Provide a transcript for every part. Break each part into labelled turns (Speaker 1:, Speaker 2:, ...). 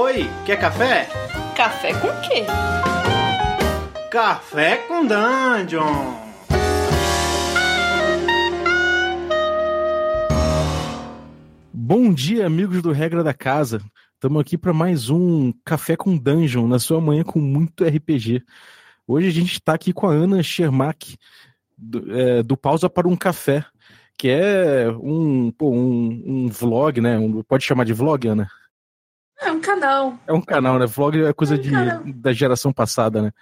Speaker 1: Oi, quer café?
Speaker 2: Café com quê?
Speaker 1: Café com Dungeon!
Speaker 3: Bom dia, amigos do Regra da Casa. Estamos aqui para mais um Café com Dungeon, na sua manhã com muito RPG. Hoje a gente está aqui com a Ana Schermack, do, é, do Pausa para um Café, que é um, pô, um, um vlog, né? Um, pode chamar de vlog, Ana?
Speaker 2: É um canal.
Speaker 3: É um canal, né? Vlog é coisa
Speaker 2: É um
Speaker 3: de,
Speaker 2: canal.
Speaker 3: da geração passada, né?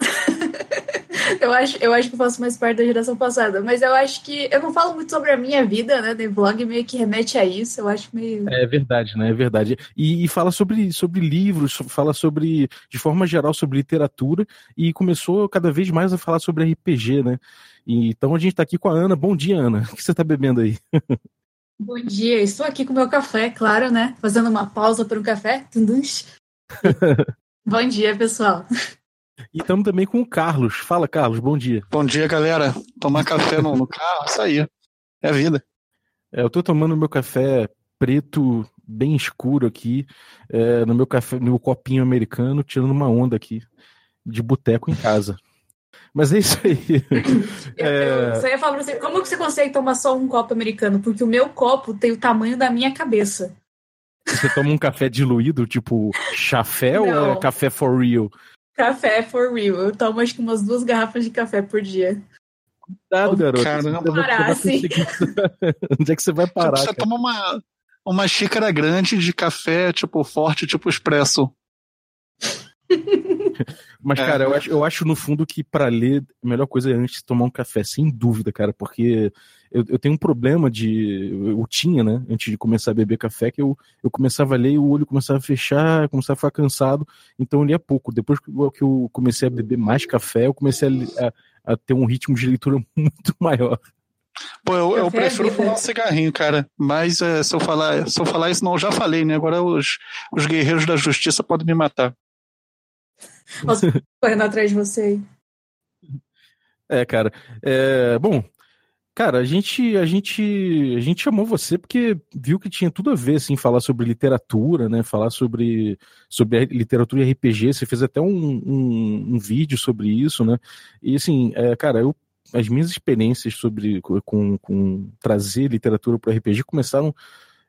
Speaker 2: Eu acho, eu acho que eu faço mais parte da geração passada, mas eu acho que eu não falo muito sobre a minha vida, né? O vlog meio que remete a isso, eu acho meio.
Speaker 3: É verdade, né? É verdade. E, e fala sobre, sobre livros, fala sobre, de forma geral, sobre literatura, e começou cada vez mais a falar sobre RPG, né? E, então a gente tá aqui com a Ana. Bom dia, Ana. O que você tá bebendo aí?
Speaker 2: Bom dia, estou aqui com meu café, claro, né? Fazendo uma pausa para um café. Bom dia, pessoal.
Speaker 3: E estamos também com o Carlos. Fala, Carlos, bom dia.
Speaker 4: Bom dia, galera. Tomar café no, no carro, isso aí. É a vida.
Speaker 3: É, eu tô tomando meu café preto, bem escuro aqui, é, no meu café, no meu copinho americano, tirando uma onda aqui de boteco em casa. Mas é isso aí.
Speaker 2: Eu,
Speaker 3: É.
Speaker 2: eu ia falar pra você, como que você consegue tomar só um copo americano? Porque o meu copo tem o tamanho da minha cabeça.
Speaker 3: Você toma um café diluído, tipo chafé ou é
Speaker 2: Não.
Speaker 3: café for real?
Speaker 2: Café for real. Eu tomo acho que umas duas garrafas de café por dia.
Speaker 3: Cuidado, garoto.
Speaker 4: Caramba.
Speaker 2: Parar,
Speaker 3: você vai
Speaker 2: sim.
Speaker 3: conseguir- Onde é que você vai parar?
Speaker 4: você
Speaker 3: cara?
Speaker 4: toma uma, uma xícara grande de café, tipo, forte, tipo expresso.
Speaker 3: Mas,
Speaker 4: É.
Speaker 3: cara, eu acho, eu acho no fundo que pra ler, a melhor coisa é antes de tomar um café, sem dúvida, cara, porque eu, eu tenho um problema de. Eu, eu tinha, né, antes de começar a beber café, que eu, eu começava a ler e o olho começava a fechar, começava a ficar cansado, então eu lia pouco. Depois que eu, comecei a beber mais café, eu comecei a, a- a ter um ritmo de leitura muito maior.
Speaker 4: Pô, eu, eu
Speaker 2: é
Speaker 4: prefiro fumar um cigarrinho, cara. Mas é, se, eu falar, se eu falar isso, não, eu já falei, né? Agora os, os guerreiros da justiça podem me matar.
Speaker 2: Correndo atrás de você.
Speaker 3: É, cara. É, bom, cara, a gente, a gente, a gente chamou você porque viu que tinha tudo a ver, assim, falar sobre literatura, né? Falar sobre, sobre literatura e RPG. Você fez até um, um, um vídeo sobre isso, né? E assim, é, cara, eu, as minhas experiências sobre com, com trazer literatura para RPG começaram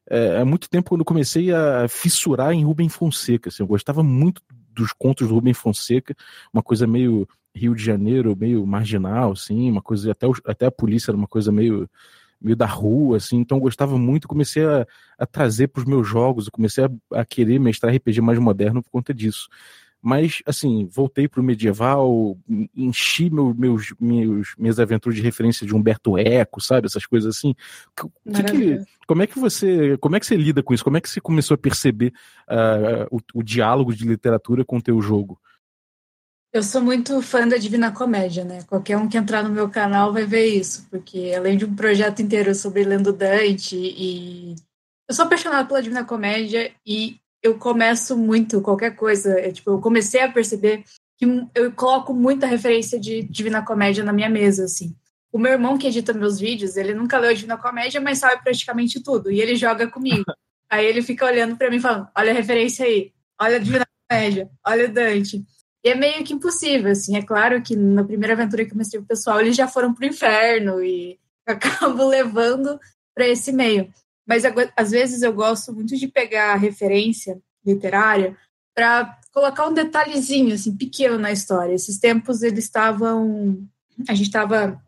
Speaker 3: é, há muito tempo quando comecei a fissurar em Rubem Fonseca. Assim, eu gostava muito dos contos do Rubem Fonseca, uma coisa meio Rio de Janeiro, meio marginal, assim, uma coisa até, até a polícia era uma coisa meio meio da rua, assim, então gostava muito, comecei a, a trazer para os meus jogos, comecei a, a querer mestrar RPG mais moderno por conta disso. Mas, assim, voltei pro medieval, enchi meu, meus, meus, minhas aventuras de referência de Humberto Eco, sabe? Essas coisas assim. O que que- como é que você como é que você lida com isso? Como é que você começou a perceber ah, o, o diálogo de literatura com o teu jogo?
Speaker 2: Eu sou muito fã da Divina Comédia, né? Qualquer um que entrar no meu canal vai ver isso, porque além de um projeto inteiro sobre Lendo Dante e eu sou apaixonada pela Divina Comédia e eu começo muito qualquer coisa, é, tipo, eu comecei a perceber que eu coloco muita referência de Divina Comédia na minha mesa, assim. O meu irmão que edita meus vídeos, ele nunca leu Divina Comédia, mas sabe praticamente tudo, e ele joga comigo. Aí ele fica olhando pra mim falando: "Olha a referência aí, olha a Divina Comédia, olha o Dante". E é meio que impossível, assim. É claro que na primeira aventura que eu mostrei pro pessoal, eles já foram pro inferno e eu acabo levando para esse meio. Mas às vezes eu gosto muito de pegar referência literária para colocar um detalhezinho, assim, pequeno na história. Esses tempos eles estavam. A gente estava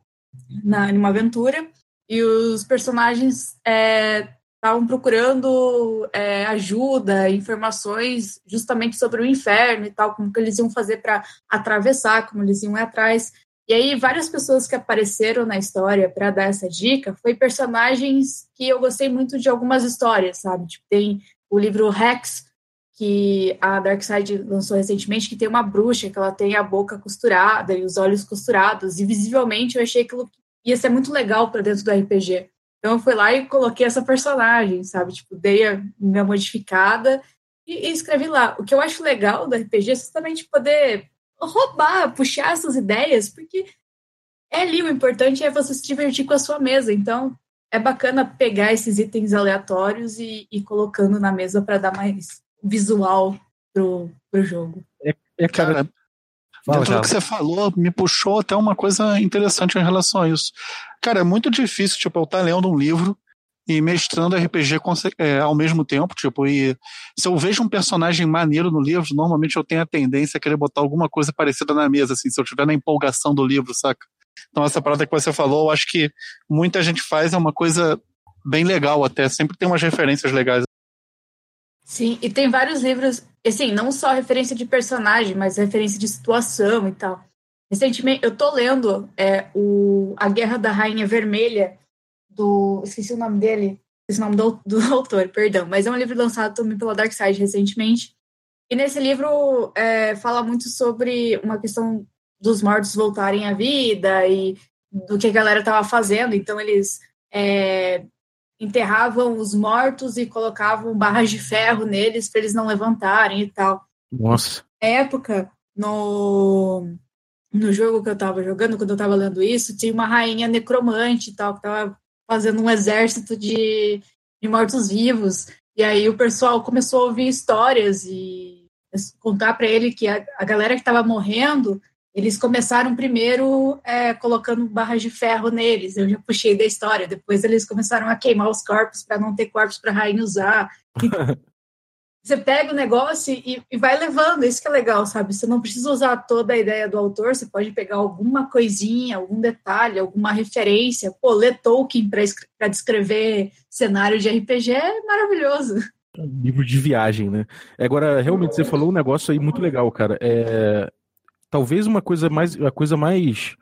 Speaker 2: numa aventura e os personagens é, estavam procurando é, ajuda, informações justamente sobre o inferno e tal, como que eles iam fazer para atravessar, como eles iam ir atrás. E aí várias pessoas que apareceram na história para dar essa dica foi personagens que eu gostei muito de algumas histórias, sabe? Tipo, tem o livro Rex que a Darkseid lançou recentemente, que tem uma bruxa que ela tem a boca costurada e os olhos costurados, e visivelmente eu achei que ia ser muito legal para dentro do RPG. Então eu fui lá e coloquei essa personagem, sabe? Tipo, dei a minha modificada e, e escrevi lá. O que eu acho legal do RPG é justamente poder roubar, puxar essas ideias, porque é ali o importante é você se divertir com a sua mesa. Então é bacana pegar esses itens aleatórios e ir colocando na mesa para dar mais visual pro, pro jogo.
Speaker 3: É, é cara,
Speaker 4: Fala, dentro do que você falou, me puxou até uma coisa interessante em relação a isso. Cara, é muito difícil, tipo, eu estar tá lendo um livro e mestrando RPG é, ao mesmo tempo, tipo, e se eu vejo um personagem maneiro no livro, normalmente eu tenho a tendência a querer botar alguma coisa parecida na mesa, assim, se eu tiver na empolgação do livro, saca? Então essa parada que você falou, eu acho que muita gente faz, é uma coisa bem legal até, sempre tem umas referências legais.
Speaker 2: Sim, e tem vários livros, assim, não só referência de personagem, mas referência de situação e tal. Recentemente, eu tô lendo é, o A Guerra da Rainha Vermelha, do. Esqueci o nome dele, esqueci o nome do, do autor, perdão, mas é um livro lançado também pela Dark Side recentemente. E nesse livro é, fala muito sobre uma questão dos mortos voltarem à vida e do que a galera estava fazendo. Então, eles é, enterravam os mortos e colocavam barras de ferro neles para eles não levantarem e tal.
Speaker 3: Nossa.
Speaker 2: Na época, no, no jogo que eu estava jogando, quando eu estava lendo isso, tinha uma rainha necromante e tal, que estava fazendo um exército de, de mortos-vivos. E aí o pessoal começou a ouvir histórias e contar para ele que a, a galera que estava morrendo eles começaram primeiro é, colocando barras de ferro neles, eu já puxei da história. Depois eles começaram a queimar os corpos para não ter corpos para a rainha usar. você pega o negócio e, e, vai levando, isso que é legal, sabe? Você não precisa usar toda a ideia do autor, você pode pegar alguma coisinha, algum detalhe, alguma referência. Pô, ler Tolkien para descrever cenário de RPG é maravilhoso.
Speaker 3: Livro de viagem, né? Agora, realmente, você falou um negócio aí muito legal, cara. É, talvez uma coisa mais a coisa mais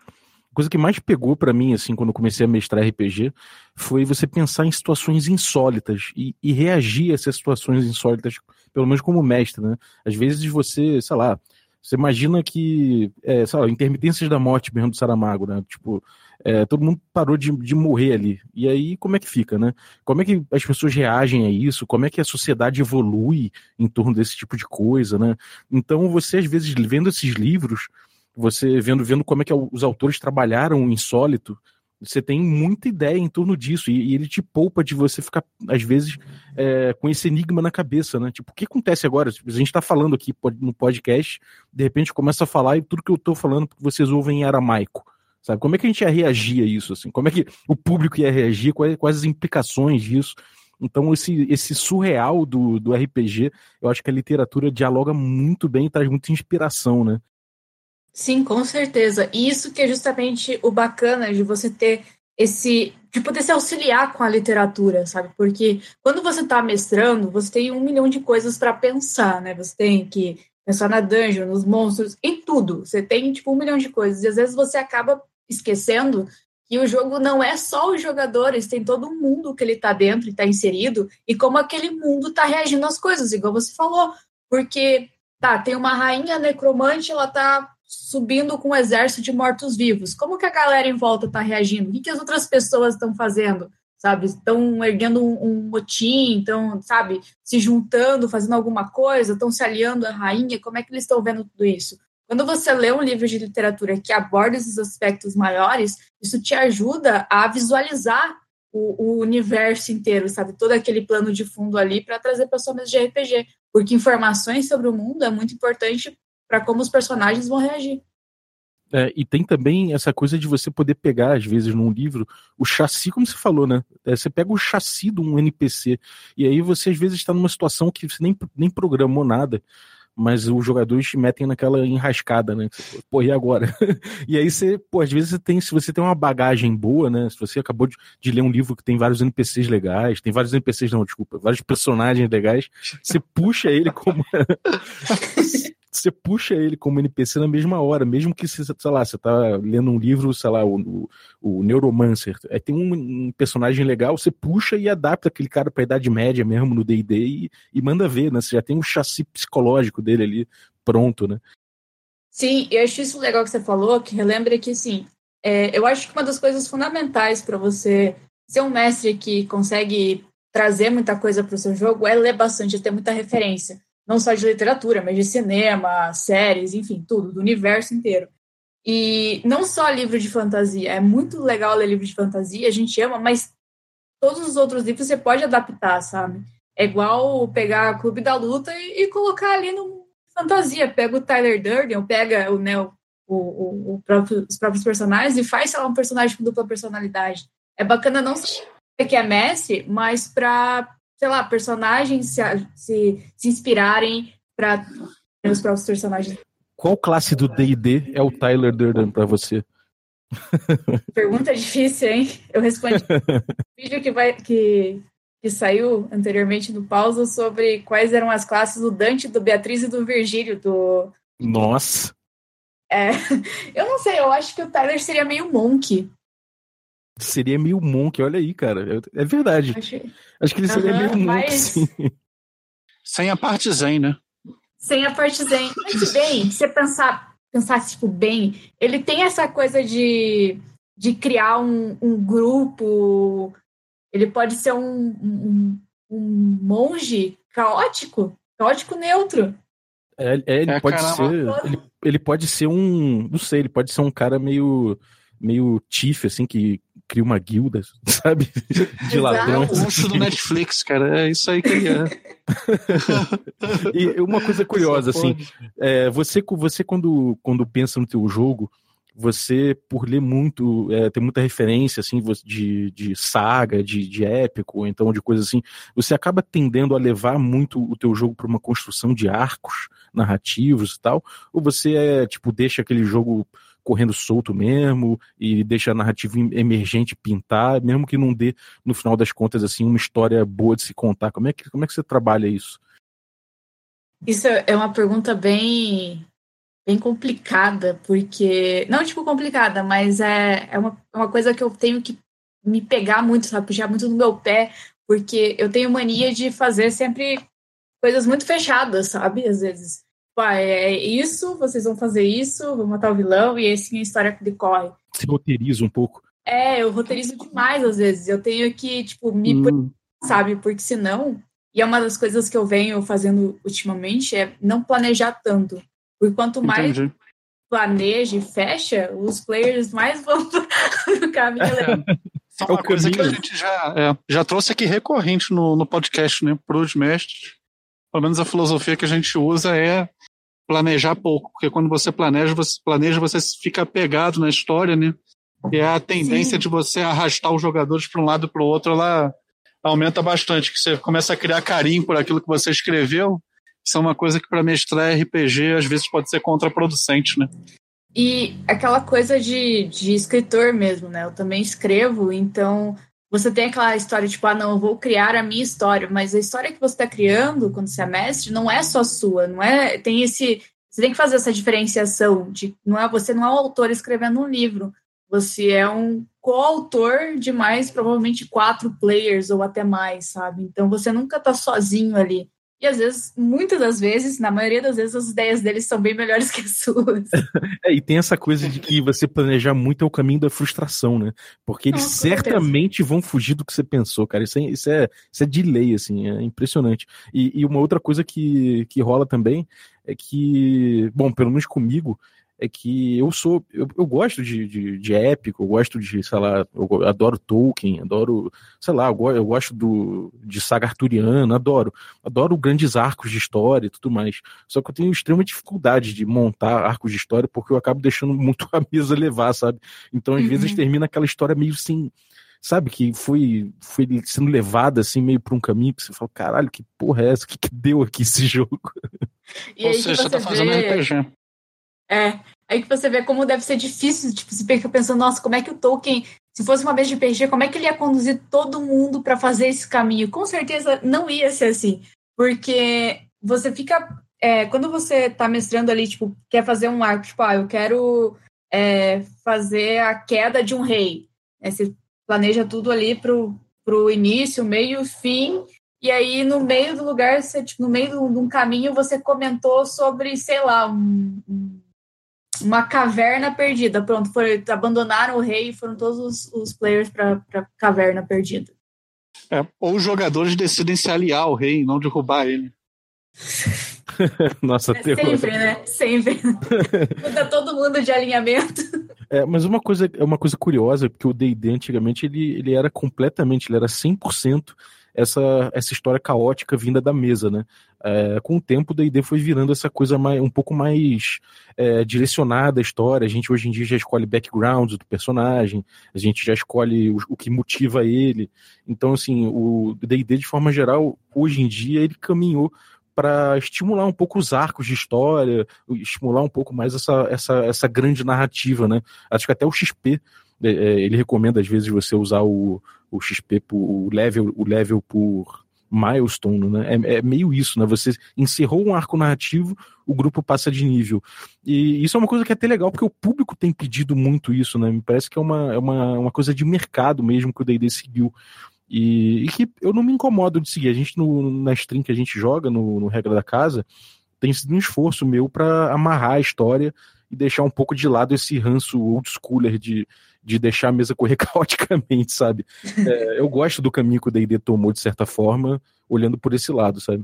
Speaker 3: a coisa que mais pegou para mim assim quando comecei a mestrar RPG foi você pensar em situações insólitas e, e, reagir a essas situações insólitas pelo menos como mestre né às vezes você sei lá você imagina que é, sei lá, intermitências da morte mesmo do Saramago né tipo é, todo mundo parou de, de morrer ali. E aí, como é que fica, né? Como é que as pessoas reagem a isso? Como é que a sociedade evolui em torno desse tipo de coisa, né? Então, você, às vezes, vendo esses livros, você vendo, vendo como é que os autores trabalharam o insólito, você tem muita ideia em torno disso, e, ele te poupa de você ficar, às vezes, é, com esse enigma na cabeça, né? Tipo, o que acontece agora? A gente tá falando aqui no podcast, de repente começa a falar e tudo que eu tô falando, vocês ouvem em aramaico. Sabe? Como é que a gente ia reagir a isso? Assim? Como é que o público ia reagir? Quais, quais as implicações disso? Então, esse, esse surreal do, do RPG, eu acho que a literatura dialoga muito bem e traz muita inspiração, né?
Speaker 2: Sim, com certeza. E isso que é justamente o bacana de você ter esse. de poder se auxiliar com a literatura, sabe? Porque quando você está mestrando, você tem um milhão de coisas para pensar, né? Você tem que pensar na dungeon, nos monstros, em tudo. Você tem, tipo, um milhão de coisas. E às vezes você acaba esquecendo que o jogo não é só os jogadores, tem todo um mundo que ele está dentro e está inserido, e como aquele mundo está reagindo às coisas, igual você falou. Porque, tá, tem uma rainha necromante, ela tá subindo com um exército de mortos-vivos. Como que a galera em volta está reagindo? O que, que as outras pessoas estão fazendo? Sabe? Estão erguendo um, um motim, estão, sabe, se juntando, fazendo alguma coisa, estão se aliando à rainha. Como é que eles estão vendo tudo isso? Quando você lê um livro de literatura que aborda esses aspectos maiores, isso te ajuda a visualizar o, o universo inteiro, sabe? Todo aquele plano de fundo ali para trazer para sua mesa de RPG. Porque informações sobre o mundo é muito importante para como os personagens vão reagir.
Speaker 3: É, e tem também essa coisa de você poder pegar, às vezes, num livro, o chassi, como você falou, né? É, você pega o chassi de um NPC, e aí você, às vezes, está numa situação que você nem, nem programou nada mas os jogadores te metem naquela enrascada, né? Pô, e agora? e aí você, pô, às vezes você tem, se você tem uma bagagem boa, né? Se você acabou de, de, ler um livro que tem vários NPCs legais, tem vários NPCs, não, desculpa, vários personagens legais, você puxa ele como. você puxa ele como NPC na mesma hora, mesmo que, sei lá, você tá lendo um livro, sei lá, o, o, o Neuromancer, aí tem um, um, personagem legal, você puxa e adapta aquele cara pra Idade Média mesmo no D&D e, e manda ver, né? Você já tem um chassi psicológico dele ali pronto, né?
Speaker 2: Sim, eu acho isso legal que você falou, que relembra que, assim, é, eu acho que uma das coisas fundamentais para você ser um mestre que consegue trazer muita coisa para o seu jogo é ler bastante, ter muita referência não só de literatura, mas de cinema, séries, enfim, tudo, do universo inteiro. E não só livro de fantasia, é muito legal ler livro de fantasia, a gente ama, mas todos os outros livros você pode adaptar, sabe? É igual pegar Clube da Luta e, e colocar ali no fantasia. Pega o Tyler Durden, pega o, né, o, o, o próprio, os próprios personagens e faz, sei lá, um personagem com dupla personalidade. É bacana não só que é Messi, mas para, sei lá, personagens se, se, se inspirarem para os próprios personagens.
Speaker 3: Qual classe do D&D é o Tyler Durden para você?
Speaker 2: Pergunta difícil, hein? Eu respondi vídeo que, vai, que, que saiu anteriormente no pausa sobre quais eram as classes do Dante, do Beatriz e do Virgílio. Do...
Speaker 3: Nossa!
Speaker 2: É, eu não sei, eu acho que o Tyler seria meio monk.
Speaker 3: Seria meio monk, olha aí, cara. É verdade. Acho, acho que ele seria uhum, meio monk, mas... sim.
Speaker 4: Sem a parte zen, né?
Speaker 2: Sem a parte zen. Mas bem, se você pensar pensar tipo bem, ele tem essa coisa de, de criar um, um grupo. Ele pode ser um, um, um monge caótico, caótico neutro.
Speaker 3: É, é ele é, pode caramba. ser. Ele, ele pode ser um. Não sei, ele pode ser um cara meio. Meio tiff, assim, que cria uma guilda, sabe?
Speaker 4: De ladrão. É o monstro do Netflix, cara. É isso aí que ele é.
Speaker 3: e uma coisa curiosa, assim, é, você, você quando, quando pensa no teu jogo, você, por ler muito, é, tem muita referência, assim, de, de saga, de, de épico, então de coisas assim, você acaba tendendo a levar muito o teu jogo para uma construção de arcos narrativos e tal, ou você, é, tipo, deixa aquele jogo correndo solto mesmo e deixa a narrativa emergente pintar, mesmo que não dê, no final das contas, assim, uma história boa de se contar. Como é que, como é que você trabalha isso?
Speaker 2: Isso é uma pergunta bem bem complicada, porque. Não, tipo, complicada, mas é, é uma, é uma coisa que eu tenho que me pegar muito, sabe? Puxar muito no meu pé, porque eu tenho mania de fazer sempre coisas muito fechadas, sabe? Às vezes é isso, vocês vão fazer isso, vão matar o vilão, e assim a história decorre.
Speaker 3: Se roteiriza um pouco.
Speaker 2: É, eu roteirizo demais às vezes. Eu tenho que, tipo, me. Hum. Sabe? Porque senão. E é uma das coisas que eu venho fazendo ultimamente é não planejar tanto. Porque quanto mais Entendi. planeja e fecha, os players mais vão no caminho.
Speaker 4: é uma coisa que a gente já, é, já trouxe aqui recorrente no, no podcast, né? Para os mestres. Pelo menos a filosofia que a gente usa é planejar pouco, porque quando você planeja, você planeja, você fica pegado na história, né? E a tendência Sim. de você arrastar os jogadores para um lado para o outro, ela aumenta bastante, que você começa a criar carinho por aquilo que você escreveu. Isso é uma coisa que para mestrar RPG às vezes pode ser contraproducente, né?
Speaker 2: E aquela coisa de, de escritor mesmo, né? Eu também escrevo, então você tem aquela história tipo, ah, não, eu vou criar a minha história, mas a história que você está criando quando você é mestre não é só sua, não é? Tem esse. Você tem que fazer essa diferenciação de não é você não é o autor escrevendo um livro, você é um coautor de mais provavelmente quatro players ou até mais, sabe? Então você nunca está sozinho ali. E às vezes, muitas das vezes, na maioria das vezes, as ideias deles são bem melhores que as suas.
Speaker 3: é, e tem essa coisa de que você planejar muito é o caminho da frustração, né? Porque eles Não, certamente vão fugir do que você pensou, cara. Isso é, isso é, isso é de lei, assim, é impressionante. E, e uma outra coisa que, que rola também é que, bom, pelo menos comigo, é que eu sou. Eu, eu gosto de, de, de, épico, eu gosto de, sei lá, eu adoro Tolkien, adoro, sei lá, eu, eu gosto do, de saga arturiana, adoro. Adoro grandes arcos de história e tudo mais. Só que eu tenho extrema dificuldade de montar arcos de história porque eu acabo deixando muito a mesa levar, sabe? Então, às uhum. vezes, termina aquela história meio assim sabe, que foi, foi sendo levada assim meio para um caminho que você fala, caralho, que porra é essa? O que, que deu aqui esse jogo?
Speaker 2: E Ou seja, você tá fazendo vê... RPG. É, aí que você vê como deve ser difícil, tipo, você fica pensando, nossa, como é que o Tolkien, se fosse uma vez de RPG, como é que ele ia conduzir todo mundo para fazer esse caminho? Com certeza não ia ser assim, porque você fica, é, quando você tá mestrando ali, tipo, quer fazer um arco, tipo, ah, eu quero é, fazer a queda de um rei, você planeja tudo ali pro, pro início, meio, fim, e aí, no meio do lugar, você, tipo, no meio de um caminho, você comentou sobre, sei lá, um, um uma caverna perdida. Pronto, foi, abandonaram o rei e foram todos os, os players para a caverna perdida.
Speaker 4: É, ou os jogadores decidem se aliar ao rei, não derrubar ele.
Speaker 3: Nossa,
Speaker 2: é Sempre, né? Sempre. Muda todo mundo de alinhamento.
Speaker 3: É, mas uma coisa, é uma coisa curiosa, porque o D&D antigamente ele, ele era completamente, ele era 100% essa, essa história caótica vinda da mesa, né? É, com o tempo, o D&D foi virando essa coisa mais, um pouco mais é, direcionada à história. A gente hoje em dia já escolhe background do personagem, a gente já escolhe o, o que motiva ele. Então, assim, o D&D, de forma geral, hoje em dia, ele caminhou para estimular um pouco os arcos de história, estimular um pouco mais essa, essa, essa grande narrativa, né? Acho que até o XP é, é, ele recomenda às vezes você usar o, o XP por o level, o level por milestone, né? É, é, meio isso, né? Você encerrou um arco narrativo, o grupo passa de nível. E isso é uma coisa que é até legal, porque o público tem pedido muito isso, né? Me parece que é uma, é uma, uma coisa de mercado mesmo que o D&D seguiu. E, e, que eu não me incomodo de seguir. A gente, no, na stream que a gente joga, no, no Regra da Casa, tem sido um esforço meu para amarrar a história e deixar um pouco de lado esse ranço old schooler de, de deixar a mesa correr caoticamente, sabe? É, eu gosto do caminho que o D&D tomou, de certa forma, olhando por esse lado, sabe?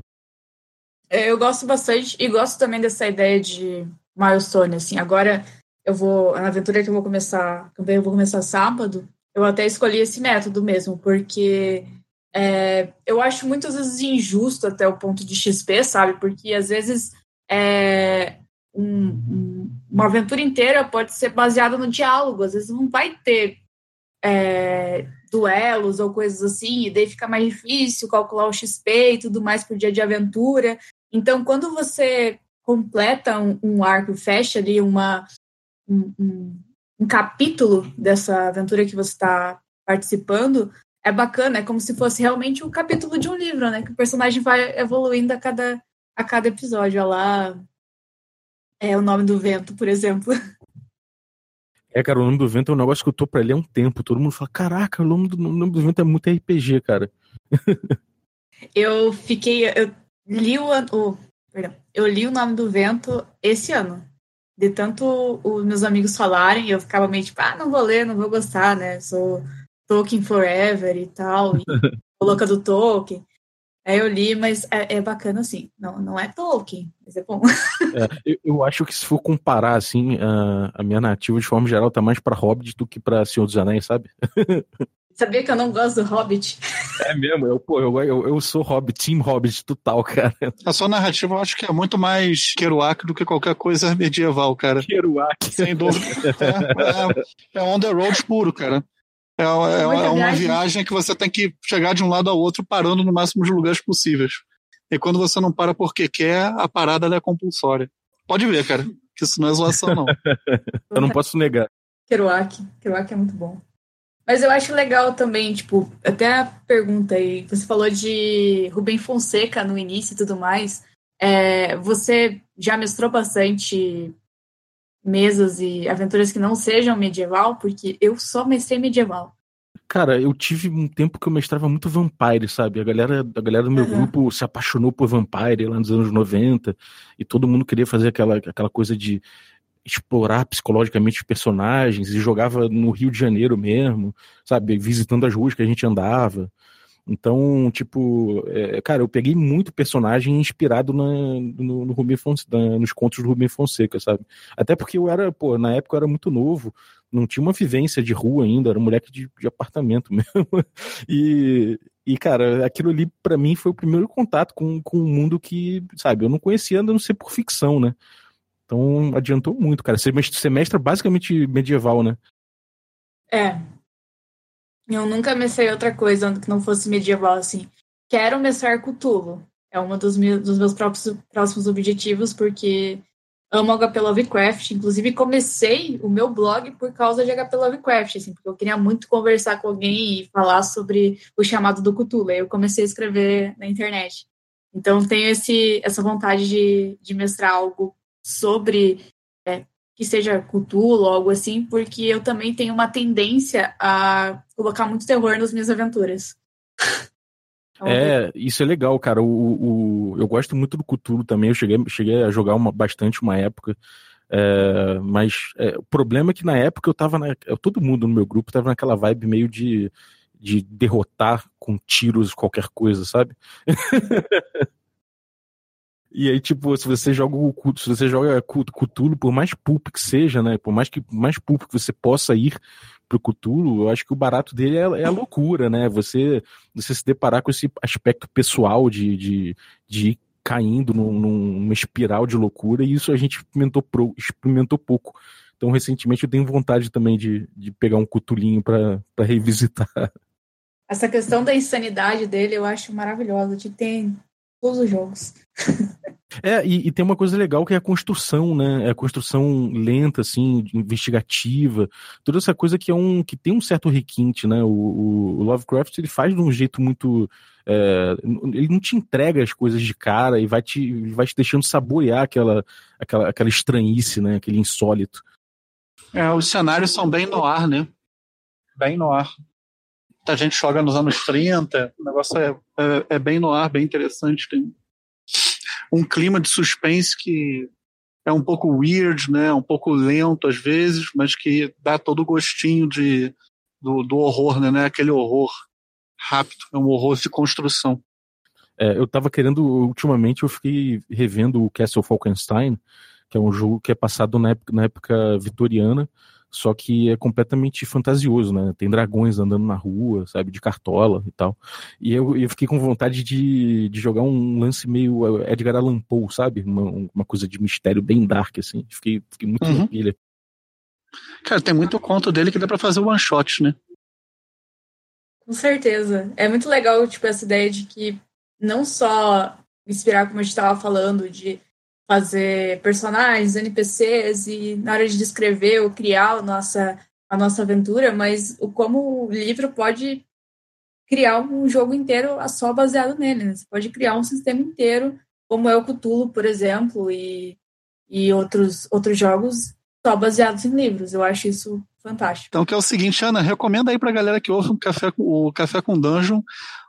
Speaker 2: É, eu gosto bastante e gosto também dessa ideia de milestone, assim. Agora eu vou, na aventura que eu vou começar, também eu vou começar sábado, eu até escolhi esse método mesmo, porque é, eu acho muitas vezes injusto até o ponto de XP, sabe? Porque às vezes é, um, um, uma aventura inteira pode ser baseada no diálogo, às vezes não vai ter é, duelos ou coisas assim, e daí fica mais difícil calcular o XP e tudo mais por dia de aventura. Então, quando você completa um, um arco, fecha ali uma, um, um capítulo dessa aventura que você está participando, é bacana, é como se fosse realmente um capítulo de um livro, né? Que o personagem vai evoluindo a cada, a cada episódio. Olha lá, é o nome do vento, por exemplo.
Speaker 3: É, cara, o nome do vento é um negócio que eu tô pra ler há um tempo. Todo mundo fala, caraca, o nome do, o nome do vento é muito RPG, cara.
Speaker 2: eu fiquei. Eu li o, o. Perdão, eu li o nome do vento esse ano de tanto os meus amigos falarem, eu ficava meio tipo, ah, não vou ler, não vou gostar, né? Sou Tolkien Forever e tal, e louca do Tolkien. Aí eu li, mas é, é, bacana assim. Não, não é Tolkien, mas é bom.
Speaker 3: É, eu, eu, acho que se for comparar, assim, a, a minha narrativa de forma geral tá mais pra Hobbit do que pra Senhor dos Anéis, sabe?
Speaker 2: Sabia que eu não gosto do Hobbit?
Speaker 3: É mesmo, eu, pô, eu, eu, eu sou Hobbit, Team Hobbit total, cara.
Speaker 4: A sua narrativa eu acho que é muito mais Kerouac do que qualquer coisa medieval, cara.
Speaker 3: Kerouac.
Speaker 4: Sem dúvida. É, é, é on the road puro, cara. É, é, é uma viagem que você tem que chegar de um lado ao outro parando no máximo de lugares possíveis. E quando você não para porque quer, a parada é compulsória. Pode ver, cara, que isso não é zoação, não.
Speaker 3: eu não posso negar.
Speaker 2: Kerouac. Kerouac é muito bom. Mas eu acho legal também, tipo, até a pergunta aí, você falou de Rubem Fonseca no início e tudo mais. É, você já mestrou bastante mesas e aventuras que não sejam medieval? Porque eu só mestrei medieval.
Speaker 3: Cara, eu tive um tempo que eu mestrava muito Vampire, sabe? A galera, a galera do meu uhum. grupo se apaixonou por Vampire lá nos anos 90 e todo mundo queria fazer aquela, aquela coisa de explorar psicologicamente os personagens e jogava no Rio de Janeiro mesmo, sabe? Visitando as ruas que a gente andava. Então, tipo, é, cara, eu peguei muito personagem inspirado na, no, no Rubem Fonseca, nos contos do Rubem Fonseca, sabe? Até porque eu era, pô, na época eu era muito novo, não tinha uma vivência de rua ainda, era um moleque de, de apartamento mesmo. E, e, cara, aquilo ali para mim foi o primeiro contato com, com um mundo que, sabe, eu não conhecia, a não ser por ficção, né? Então adiantou muito, cara. Semestre é basicamente medieval, né?
Speaker 2: É. Eu nunca mestei outra coisa que não fosse medieval, assim. Quero mestrar Cthulhu. É um dos meus, dos meus próprios, próximos objetivos, porque amo HP Lovecraft. Inclusive, comecei o meu blog por causa de HP Lovecraft, assim, porque eu queria muito conversar com alguém e falar sobre o chamado do Cthulhu. Aí eu comecei a escrever na internet. Então, tenho esse, essa vontade de, de mestrar algo sobre é, que seja Cthulhu ou algo assim, porque eu também tenho uma tendência a colocar muito terror nas minhas aventuras.
Speaker 3: É, isso é legal, cara. O, o, eu gosto muito do Cthulhu também. Eu cheguei, cheguei a jogar uma, bastante uma época. É, mas é, o problema é que na época eu tava. Na, todo mundo no meu grupo tava naquela vibe meio de, de derrotar com tiros qualquer coisa, sabe? E aí, tipo, se você joga o se você joga Cthulhu, por mais pulp que seja, né? Por mais que mais pulp que você possa ir, pro Cthulhu, eu acho que o barato dele é, é, a loucura, né? Você, você se deparar com esse aspecto pessoal de, de, de ir caindo num, numa espiral de loucura, e isso a gente experimentou, pro, experimentou pouco. Então, recentemente, eu tenho vontade também de, de pegar um cutulinho para revisitar.
Speaker 2: Essa questão da insanidade dele eu acho maravilhosa, de ter todos os jogos.
Speaker 3: É, e, e, tem uma coisa legal que é a construção, né? É a construção lenta, assim, investigativa, toda essa coisa que é um que tem um certo requinte, né? O, o, o Lovecraft ele faz de um jeito muito. É, ele não te entrega as coisas de cara e vai te, vai te deixando saborear aquela, aquela, aquela estranhice, né? Aquele insólito.
Speaker 4: É, os cenários são bem no ar, né? Bem no ar. A gente joga nos anos 30, o negócio é, é, é bem no ar, bem interessante. Tem um clima de suspense que é um pouco weird, né? Um pouco lento às vezes, mas que dá todo o gostinho de, do, do horror, né? É aquele horror rápido, é um horror de construção.
Speaker 3: É, eu tava querendo, ultimamente eu fiquei revendo o Castle Falkenstein, que é um jogo que é passado na época, na época vitoriana, só que é completamente fantasioso, né? Tem dragões andando na rua, sabe, de cartola e tal. E eu, eu fiquei com vontade de, de jogar um lance meio Edgar Allan Poe, sabe? Uma, uma coisa de mistério bem dark, assim. Fiquei, fiquei muito uhum. pilha.
Speaker 4: Cara, tem muito conto dele que dá para fazer one shot, né?
Speaker 2: Com certeza. É muito legal, tipo, essa ideia de que não só inspirar, como a gente estava falando, de fazer personagens, NPCs e na hora de descrever ou criar a nossa, a nossa aventura, mas o como o livro pode criar um jogo inteiro só baseado nele. Né? Você pode criar um sistema inteiro, como é o Cthulhu, por exemplo, e, e outros, outros jogos só baseados em livros. Eu acho isso fantástico.
Speaker 4: Então, que é o seguinte, Ana, recomenda aí pra galera que ouve um café, o Café com Dungeon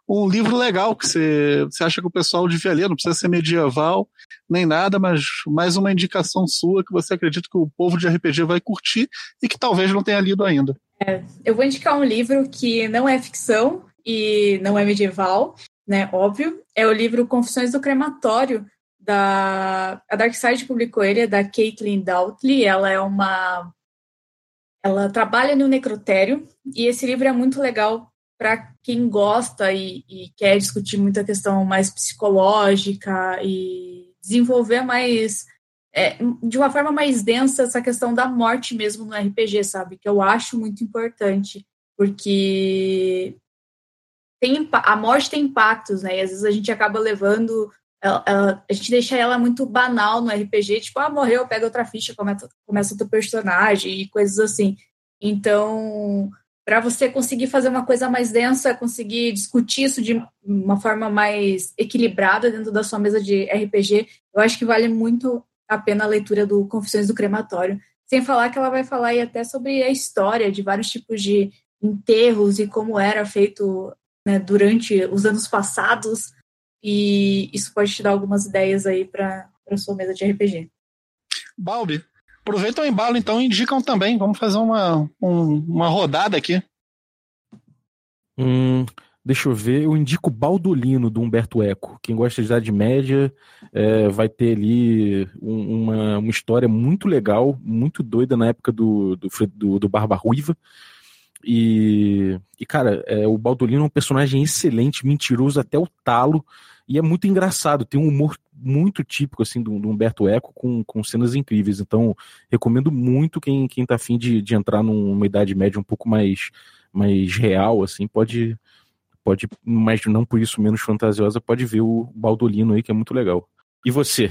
Speaker 4: um livro legal que você, você acha que o pessoal devia ler, não precisa ser medieval nem nada, mas mais uma indicação sua que você acredita que o povo de RPG vai curtir e que talvez não tenha lido ainda.
Speaker 2: É, eu vou indicar um livro que não é ficção e não é medieval, né? Óbvio. É o livro Confissões do Crematório, da. A Dark Side publicou ele, é da Caitlin Doughtley. Ela é uma. Ela trabalha no necrotério e esse livro é muito legal para quem gosta e, e, quer discutir muita questão mais psicológica e desenvolver mais é, de uma forma mais densa essa questão da morte mesmo no RPG, sabe? Que eu acho muito importante, porque tem, a morte tem impactos, né? E às vezes a gente acaba levando. Ela, ela, a gente deixa ela muito banal no RPG, tipo, ah, morreu, pega outra ficha, começa, começa outro personagem e coisas assim. Então, para você conseguir fazer uma coisa mais densa, conseguir discutir isso de uma forma mais equilibrada dentro da sua mesa de RPG, eu acho que vale muito a pena a leitura do Confissões do Crematório. Sem falar que ela vai falar aí até sobre a história de vários tipos de enterros e como era feito né, durante os anos passados. E isso pode te dar algumas ideias aí para a sua mesa de RPG.
Speaker 4: Balbi, Aproveita o embalo então e indicam também. Vamos fazer uma, um, uma rodada aqui.
Speaker 3: Hum, deixa eu ver. Eu indico Baldolino do Humberto Eco. Quem gosta de Idade Média é, vai ter ali um, uma, uma história muito legal, muito doida na época do, do, do, do Barba Ruiva. E, e cara, é, o Baldolino é um personagem excelente, mentiroso até o talo. E é muito engraçado, tem um humor muito típico assim do, do Humberto Eco com, com cenas incríveis. Então, recomendo muito quem, quem tá afim de, de entrar numa idade média um pouco mais, mais real, assim, pode, pode, mas não por isso menos fantasiosa, pode ver o Baldolino aí, que é muito legal. E você?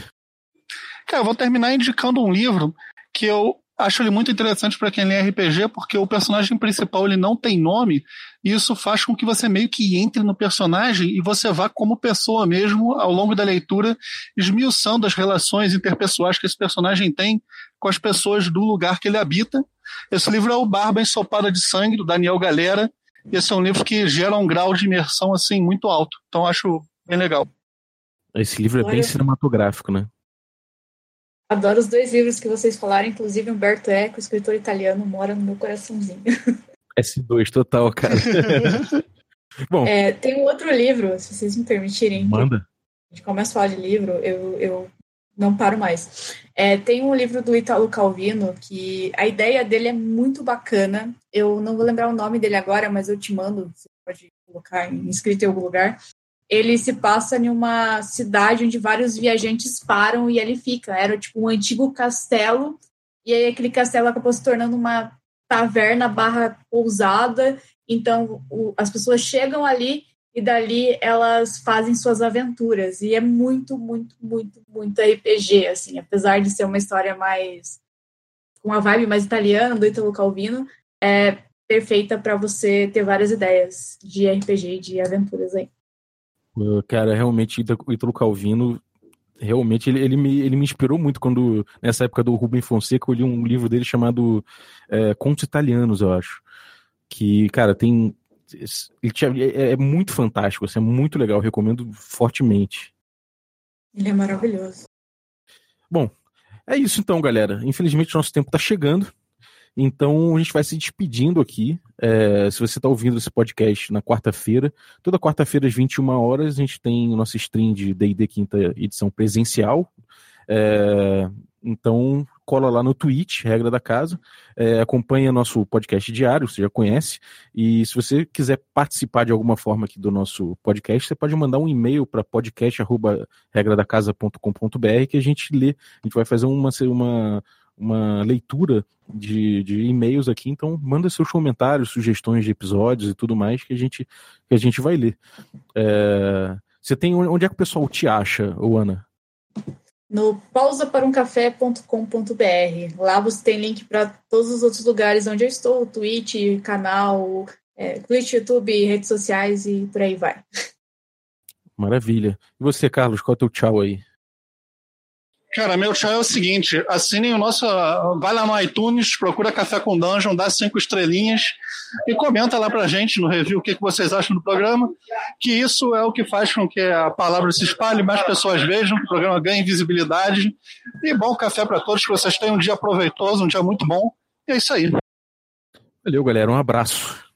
Speaker 4: Cara, eu vou terminar indicando um livro que eu acho ele muito interessante para quem lê RPG, porque o personagem principal ele não tem nome, e isso faz com que você meio que entre no personagem e você vá como pessoa mesmo ao longo da leitura, esmiuçando as relações interpessoais que esse personagem tem com as pessoas do lugar que ele habita. Esse livro é o Barba Ensopada de Sangue, do Daniel Galera, e esse é um livro que gera um grau de imersão assim muito alto. Então acho bem legal.
Speaker 3: Esse livro é bem cinematográfico, né?
Speaker 2: Adoro os dois livros que vocês falaram, inclusive Umberto Eco, escritor italiano, mora no meu coraçãozinho.
Speaker 3: S2 total, cara.
Speaker 2: Bom. É, tem um outro livro, se vocês me permitirem.
Speaker 3: Manda.
Speaker 2: A gente começa a falar de livro, eu, eu não paro mais. É, tem um livro do Italo Calvino que a ideia dele é muito bacana. Eu não vou lembrar o nome dele agora, mas eu te mando, você pode colocar inscrito em algum lugar. Ele se passa em uma cidade onde vários viajantes param e ele fica. Era tipo um antigo castelo, e aí aquele castelo acabou se tornando uma taverna barra pousada. Então o, as pessoas chegam ali e dali elas fazem suas aventuras. E é muito, muito, muito, muito RPG, assim, apesar de ser uma história mais com uma vibe mais italiana do Italo Calvino, é perfeita para você ter várias ideias de RPG e de aventuras aí.
Speaker 3: Cara, realmente o Italo Calvino realmente ele, ele, me, ele me inspirou muito quando, nessa época do Rubem Fonseca, eu li um livro dele chamado é, Contos Italianos, eu acho. Que, cara, tem é, é muito fantástico, assim, é muito legal, recomendo fortemente.
Speaker 2: Ele é maravilhoso.
Speaker 3: Bom, é isso então, galera. Infelizmente, nosso tempo está chegando. Então, a gente vai se despedindo aqui. É, se você está ouvindo esse podcast na quarta-feira, toda quarta-feira às 21 horas, a gente tem o nosso stream de D&D quinta edição presencial. É, então, cola lá no Twitch, regra da casa, é, acompanha nosso podcast diário, você já conhece, e se você quiser participar de alguma forma aqui do nosso podcast, você pode mandar um e-mail para podcast.regradacasa.com.br que a gente lê, a gente vai fazer uma, uma, uma leitura de, de e-mails aqui, então manda seus comentários, sugestões de episódios e tudo mais que a gente, que a gente vai ler. É, você tem onde é que o pessoal te acha, Ana?
Speaker 2: no pausaparumcafé.com.br. Lá você tem link para todos os outros lugares onde eu estou, Twitch, canal, é, Twitch, YouTube, redes sociais e por aí vai.
Speaker 3: Maravilha. E você, Carlos, qual é o teu tchau aí?
Speaker 4: Cara, meu tchau é o seguinte: assinem o nosso. Vai lá no iTunes, procura Café com Dungeon, dá cinco estrelinhas e comenta lá pra gente no review o que, que vocês acham do programa. Que isso é o que faz com que a palavra se espalhe, mais pessoas vejam, que o programa ganhe visibilidade. E bom café para todos, que vocês tenham um dia proveitoso, um dia muito bom. E é isso aí.
Speaker 3: Valeu, galera. Um abraço.